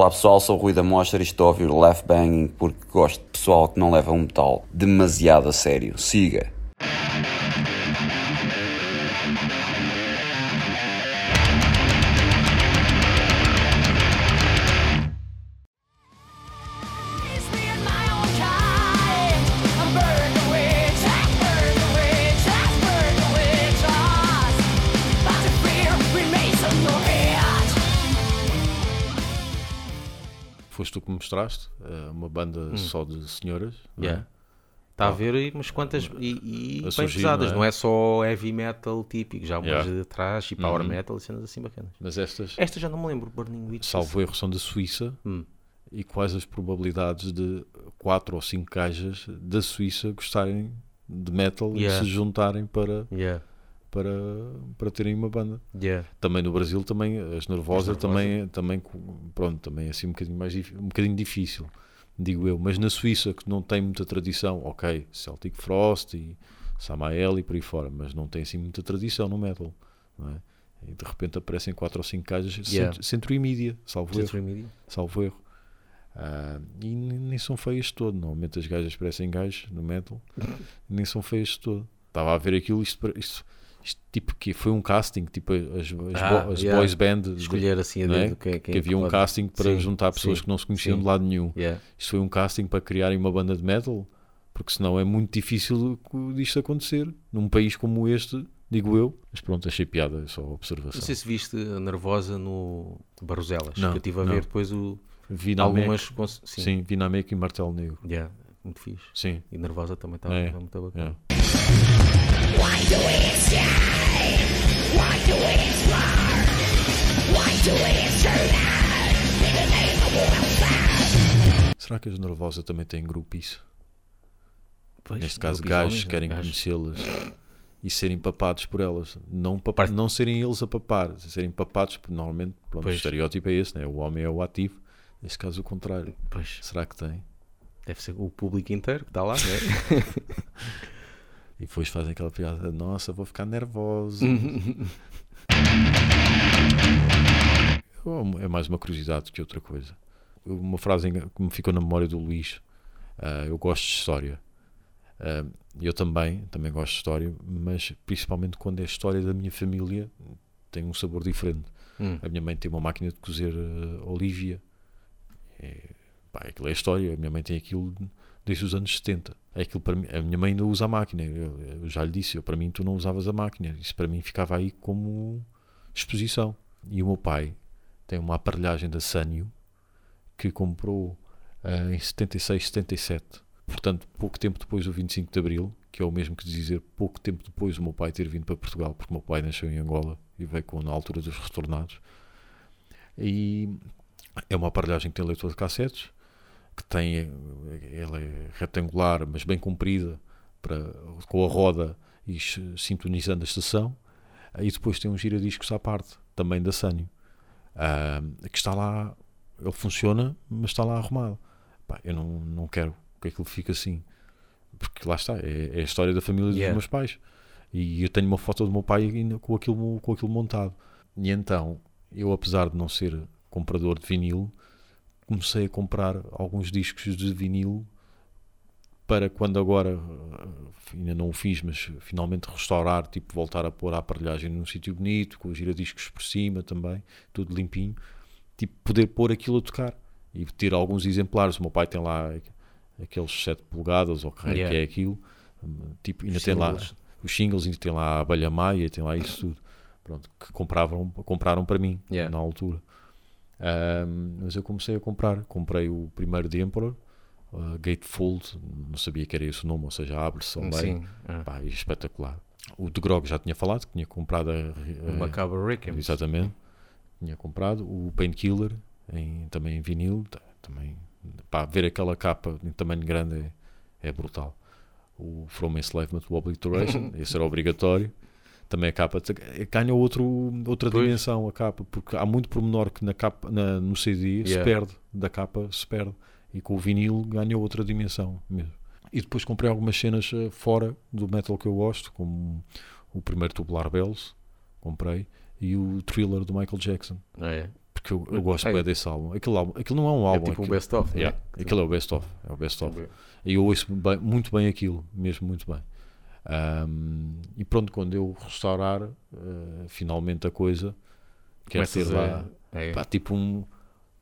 Olá pessoal, sou o Rui da Mostra e estou a ouvir Left Banging porque gosto de pessoal que não leva um metal demasiado a sério. Siga! Foste tu que me mostraste eh, uma banda só de senhoras. é? Yeah. Está a ver aí umas quantas e, e bem surgir, pesadas, não é? não é? só heavy metal típico, já umas Yeah. de trás e power Uhum. metal e cenas assim bacanas. Mas estas, Esta já não me lembro, Burning Witch. salvo erro, são da Suíça. Hum. E quais as probabilidades de quatro ou cinco gajas da Suíça gostarem de metal Yeah. e se juntarem para, Yeah, para, para terem uma banda? yeah. Também no Brasil, também as Nervosa, As Nervosa. também, também, pronto, também é assim um bocadinho mais um bocadinho difícil, digo eu. Mas na Suíça, que não tem muita tradição, ok, Celtic Frost e Samael e por aí fora, mas não tem assim muita tradição no metal, não é? E de repente aparecem quatro ou cinco gajas, Yeah. centro, centro e mídia, salvo erro Century Media. salvo erro. Ah, e nem nem são feias de todo. Normalmente as gajas parecem gajos no metal, nem são feias de todo. Estava a ver aquilo, isto, isto, isto tipo que foi um casting, tipo as, as, Ah, bo- as yeah. boys band, Escolher assim a não é? dedo quem, quem que havia um pode- casting para Sim, juntar pessoas sim, que não se conheciam sim. de lado nenhum. Yeah. Isto foi um casting para criarem uma banda de metal, porque senão é muito difícil disto acontecer num país como este, digo eu. Mas pronto, achei piada, é só observação. Não sei se viste a Nervosa no Barroselas, Não, que eu estive a não. ver depois o, Vi na algumas. Cons- Sim, sim, vi na e Martelo Negro. Yeah, muito fixe. Sim, E Nervosa também estava É, muito bacana. é. Será que as Nervosa também têm grupice? Pois, Neste caso, grupos gajos homens, querem conhecê-las e serem papados por elas. Não, papa- não serem eles a papar, serem papados, normalmente pronto, o estereótipo é esse, né? o homem é o ativo. Neste caso, o contrário. Pois, Será que tem? deve ser o público inteiro que está lá, não é? E depois fazem aquela piada: Nossa, vou ficar nervoso. É mais uma curiosidade que outra coisa. Uma frase que me ficou na memória do Luís: ah, Eu gosto de história. Ah, eu também, também gosto de história, mas principalmente quando é história da minha família, tem um sabor diferente. Hum. A minha mãe tem uma máquina de cozer ah, Olivia. É, pá, aquilo é história. A minha mãe tem aquilo desde os anos 70. É aquilo para mim, a minha mãe ainda usa a máquina. Eu, eu já lhe disse, eu, para mim tu não usavas a máquina. Isso para mim ficava aí como exposição. E o meu pai tem uma aparelhagem da Sanyo que comprou ah, em 76, 77. Portanto, pouco tempo depois do 25 de Abril, que é o mesmo que dizer pouco tempo depois do meu pai ter vindo para Portugal, porque o meu pai nasceu em Angola e veio com, na altura dos retornados. E é uma aparelhagem que tem leitor de cassetes, que tem, ela é retangular, mas bem comprida, para, com a roda e sintonizando a estação. E depois tem um giradiscos à parte, também da Sanyo, ah, que está lá, ele funciona, mas está lá arrumado. Pá, eu não, não quero que aquilo fique assim, porque lá está, é, é a história da família Yeah. dos meus pais. E eu tenho uma foto do meu pai ainda com aquilo, com aquilo montado. E então, eu apesar de não ser comprador de vinil, comecei a comprar alguns discos de vinil para quando agora eh, ainda não o fiz, mas finalmente restaurar, tipo voltar a pôr a aparelhagem num sítio bonito, com os giradiscos por cima também, tudo limpinho, tipo poder pôr aquilo a tocar e ter alguns exemplares. O meu pai tem lá aqueles 7 polegadas ou que Yeah. que é aquilo, tipo, ainda Os tem lá singles. os singles, ainda tem lá a abelha maia, tem lá isso tudo. Pronto, que compravam, compraram para mim Yeah. na altura. Ahm, mas eu comecei a comprar. Comprei o primeiro de Emperor, uh, Gatefold, não sabia que era esse o nome, ou seja, abre-se meio. Sim, ah. Pá, espetacular. O de Grog já tinha falado, que tinha comprado a, o Macabre Rickens. Exatamente. Tinha comprado. O Painkiller, em, também em vinil. Também, pá, ver aquela capa em tamanho grande é, é brutal. O From Enslavement to Obliteration, esse era obrigatório. Também a capa ganha outro, outra Pois. dimensão a capa, porque há muito pormenor que na capa, na- no CD se Yeah. perde, da capa se perde. E com o vinil ganha outra dimensão mesmo. E depois comprei algumas cenas eh, fora do metal que eu gosto, como o primeiro Tubular Bells, comprei, e o Thriller do Michael Jackson. Ah, é. Porque eu, eu gosto É. bem desse álbum. Aquele, álbum. aquilo não é um É álbum. tipo um aquilo, best-of. Yeah, né? aquilo é o best-of. É o best-of. E eu ouço bem- muito bem aquilo, mesmo muito bem. Ahm, e pronto, quando eu restaurar eh, finalmente a coisa, quero ter Começas lá a- é. pá, tipo um.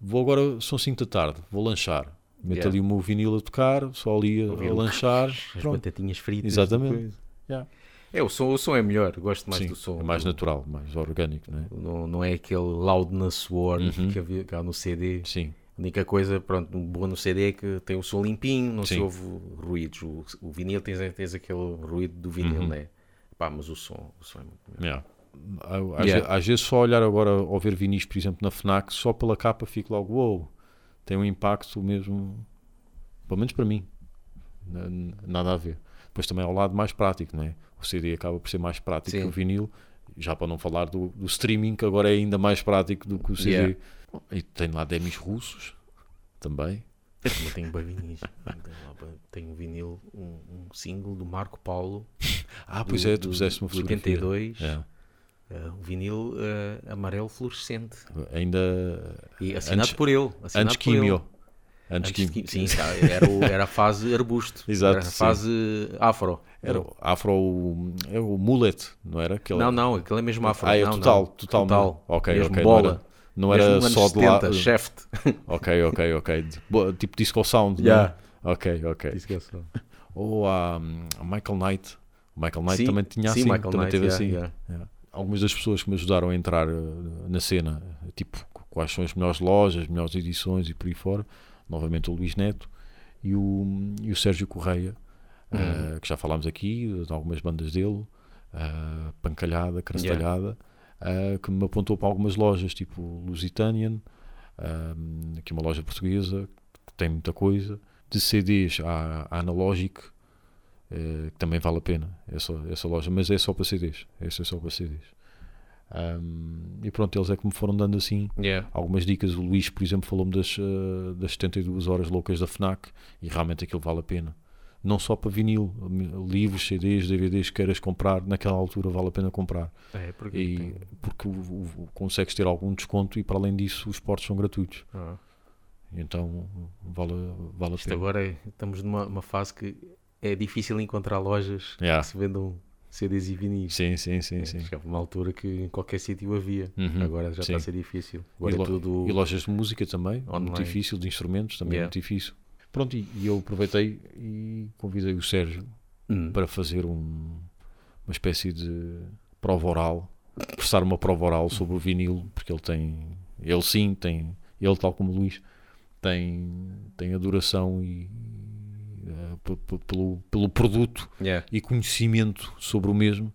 Vou agora, são 5 da tarde, vou lanchar. Meto Yeah. ali o meu vinil a tocar, só ali a, a lanchar. As Pronto. batatinhas fritas. Exatamente. Yeah. É, o som, o som é melhor. Gosto mais Sim, do som. é mais do- natural, mais orgânico, não é? Não, não é aquele loudness war Uhum. que havia cá no CD. Sim, única coisa, pronto, boa no CD é que tem o som limpinho, não se Sim. ouve ruídos. O, o vinil tens, tens aquele ruído do vinil, Uhum. né? Pá, mas o som, o som é muito melhor. yeah. Às, Yeah. às vezes só olhar agora ao ver vinis, por exemplo, na FNAC, só pela capa fico logo, uou, tem um impacto mesmo, pelo menos para mim, nada a ver. Depois também ao lado mais prático, não é? O CD acaba por ser mais prático Sim. que o vinil, já para não falar do, do streaming, que agora é ainda mais prático do que o CD. Yeah. E tem lá demis russos também. Eu também tenho bem vinis. Tenho Tenho um vinil, um, um single do Marco Paulo. Ah, pois do- é, tu do- puseste uma fotografia. 82. É. eh, um vinil eh, amarelo fluorescente. Ainda E assinado Antes- por ele. Assinado antes por químio. ele. Antes, Antes quim- Sim, tá, era, o- era a fase arbusto. Exato, Era a sim. fase afro. Era o afro, é o mullet, não era? Aquele... Não, não, aquele é mesmo afro. Ah, é não, total, não. total. Total. Ok, mesmo ok. bola. Não era, não Mesmo era anos só de lá. 70, Shaft. Ok, ok, ok. Tipo disco sound. não é? Yeah. Ok, ok. Ou a, a Michael Knight. O Michael Knight Sim, também tinha sim, assim. Michael também Knight, teve yeah, assim. yeah. Yeah. Algumas das pessoas que me ajudaram a entrar eh, na cena, tipo, quais são as melhores lojas, as melhores edições e por aí fora. Novamente o Luís Neto e o, e o Sérgio Correia, Uhum. eh, que já falámos aqui, de algumas bandas dele, eh, Pancalhada, Crastalhada, eh, que me apontou para algumas lojas, tipo Lusitanian, eh, aqui uma loja portuguesa, que tem muita coisa. De CDs à, à Analogic, eh, que também vale a pena essa, essa loja, mas é só para CDs. Essa é só para CDs. Um, e pronto, eles é que me foram dando assim Yeah. algumas dicas. O Luís, por exemplo, falou-me das, eh, das 72 horas loucas da FNAC e realmente aquilo vale a pena. Não só para vinil, livros, CDs, DVDs que queiras comprar, naquela altura vale a pena comprar. É, porque E, tem- porque o- o- consegues ter algum desconto e para além disso os portos são gratuitos. Ah. Então vale, vale a pena. agora é- estamos numa uma fase que é difícil encontrar lojas Yeah. que se vendam CDs e vinis. Sim, sim, sim, sim. Chegava uma altura que em qualquer sítio havia. Uhum, Agora já sim. está a ser difícil. E, Agora é lo- tudo. e lojas de música também, muito online. difícil, de instrumentos também é Yeah. muito difícil. Pronto, e, e eu aproveitei e convidei o Sérgio Hum. para fazer um- uma espécie de prova oral, prestar uma prova oral sobre o vinil, porque ele tem, ele sim tem, ele tal como o Luís, tem, tem adoração e, eh, pelo, pelo produto Yeah. e conhecimento sobre o mesmo,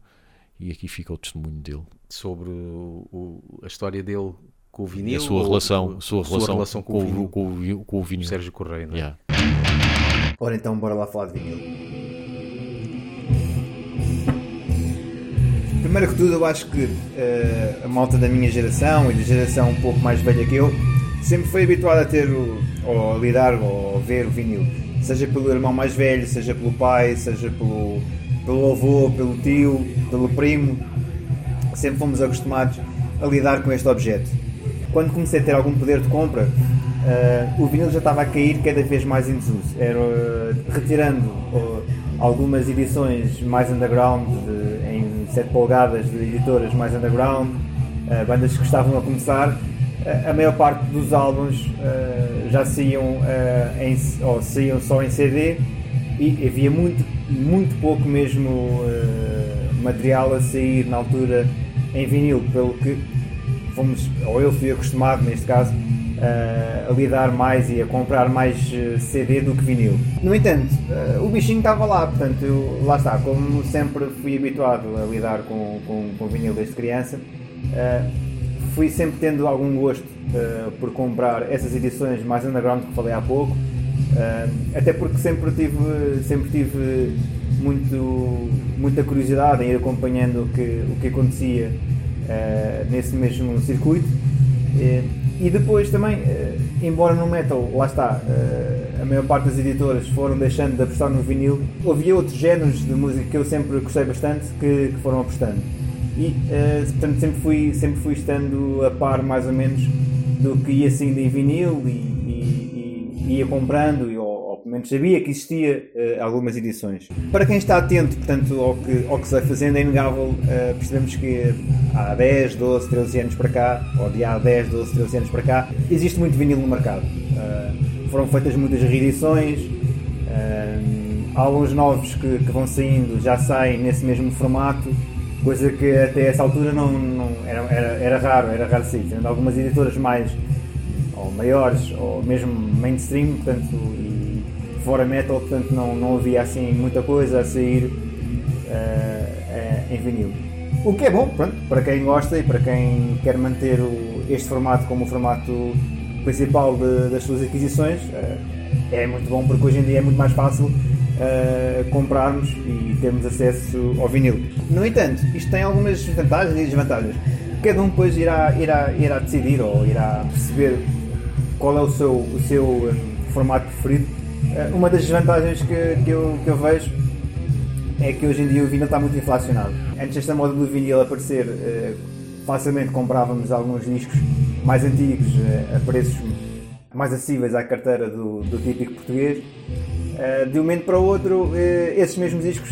e aqui fica o testemunho dele. Sobre o- o- a história dele com o E vinil. a sua relação, ou- a sua relação, com, o vinil. com, o com o vinil. Sérgio Correia, não é? Yeah. Ora então, bora lá falar de vinil. Primeiro que tudo, eu acho que eh, a malta da minha geração e da geração um pouco mais velha que eu sempre foi habituada a ter o, ou a lidar ou a ver o vinil. Seja pelo irmão mais velho, seja pelo pai, seja pelo, pelo avô, pelo tio, pelo primo. Sempre fomos acostumados a lidar com este objeto. Quando comecei a ter algum poder de compra, eh, o vinil já estava a cair cada vez mais em desuso. Era eh, retirando eh, algumas edições mais underground, de- em 7 polegadas de editoras mais underground, bandas que estavam a começar, a maior parte dos álbuns já saíam, em, ou saíam só em CD e havia muito, muito pouco mesmo material a sair na altura em vinil, pelo que fomos, ou eu fui acostumado neste caso, eh, a lidar mais e a comprar mais eh, CD do que vinil. No entanto, eh, o bichinho estava lá, portanto, eu, lá está, como sempre fui habituado a lidar com, com, com vinil desde criança, eh, fui sempre tendo algum gosto por comprar essas edições mais underground que falei há pouco, até porque sempre tive, sempre tive muito, muita curiosidade em ir acompanhando o que, o que acontecia nesse mesmo circuito. Eh, e depois também, eh, embora no metal, lá está, eh, a maior parte das editoras foram deixando de apostar no vinil, havia outros géneros de música que eu sempre gostei bastante que, que foram apostando. E, eh, portanto, sempre fui, sempre fui estando a par, mais ou menos, do que ia saindo em vinil e, e- e ia comprando, e, pelo menos sabia que existia eh, algumas edições. Para quem está atento portanto, ao, que, ao que se vai fazendo, é inegável eh, percebemos que há 10, 12, 13 anos para cá, ou de há 10, 12, 13 anos para cá, existe muito vinil no mercado. Eh, foram feitas muitas reedições, alguns novos que, que vão saindo já saem nesse mesmo formato, coisa que até essa altura não, não- era, era, era raro, era raro sair. Algumas editoras mais ou maiores ou mesmo mainstream, portanto, fora metal, portanto não, não havia assim muita coisa a sair eh, eh, em vinil. O que é bom, pronto, para quem gosta e para quem quer manter o- este formato como o formato principal de- das suas aquisições, eh, é muito bom porque hoje em dia é muito mais fácil eh, comprarmos e termos acesso ao vinil. No entanto, isto tem algumas vantagens e desvantagens. Cada um depois irá, irá, irá decidir ou irá perceber qual é o seu, o seu eh, formato preferido. Eh, uma das desvantagens que, que, eu, que eu vejo é que hoje em dia o vinil está muito inflacionado. Antes desta moda do vinil aparecer, eh, facilmente comprávamos alguns discos mais antigos eh, a preços mais acessíveis à carteira do, do típico português. De um momento para o outro, esses mesmos discos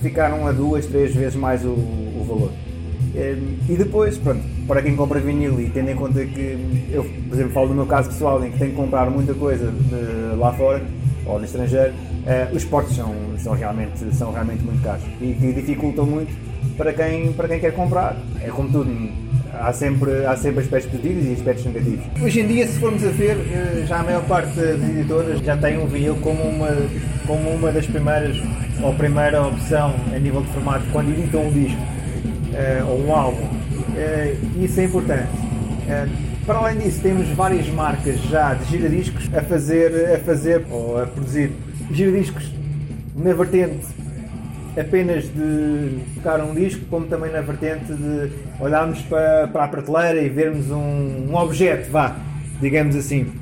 ficaram a duas, três vezes mais o, o valor. E depois, pronto, para quem compra vinil e tendo em conta que eu, por exemplo, falo do meu caso pessoal em que tenho que comprar muita coisa lá fora ou no estrangeiro, eh, os portos são, são, realmente, são realmente muito caros e que dificultam muito para quem, para quem quer comprar. É como tudo, há sempre, há sempre aspectos positivos e aspectos negativos. Hoje em dia, se formos a ver, eh, já a maior parte das editoras já tem o vinil como uma, como uma das primeiras ou primeira opção a nível de formato quando editam um disco eh, ou um álbum. Eh, isso é importante. Eh, para além disso, temos várias marcas já de giradiscos a fazer, a fazer ou a produzir giradiscos na vertente apenas de tocar um disco, como também na vertente de olharmos para, para a prateleira e vermos um, um objeto, vá, digamos assim.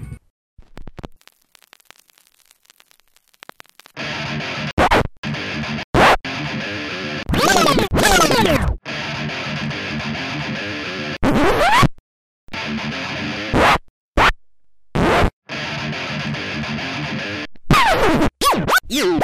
You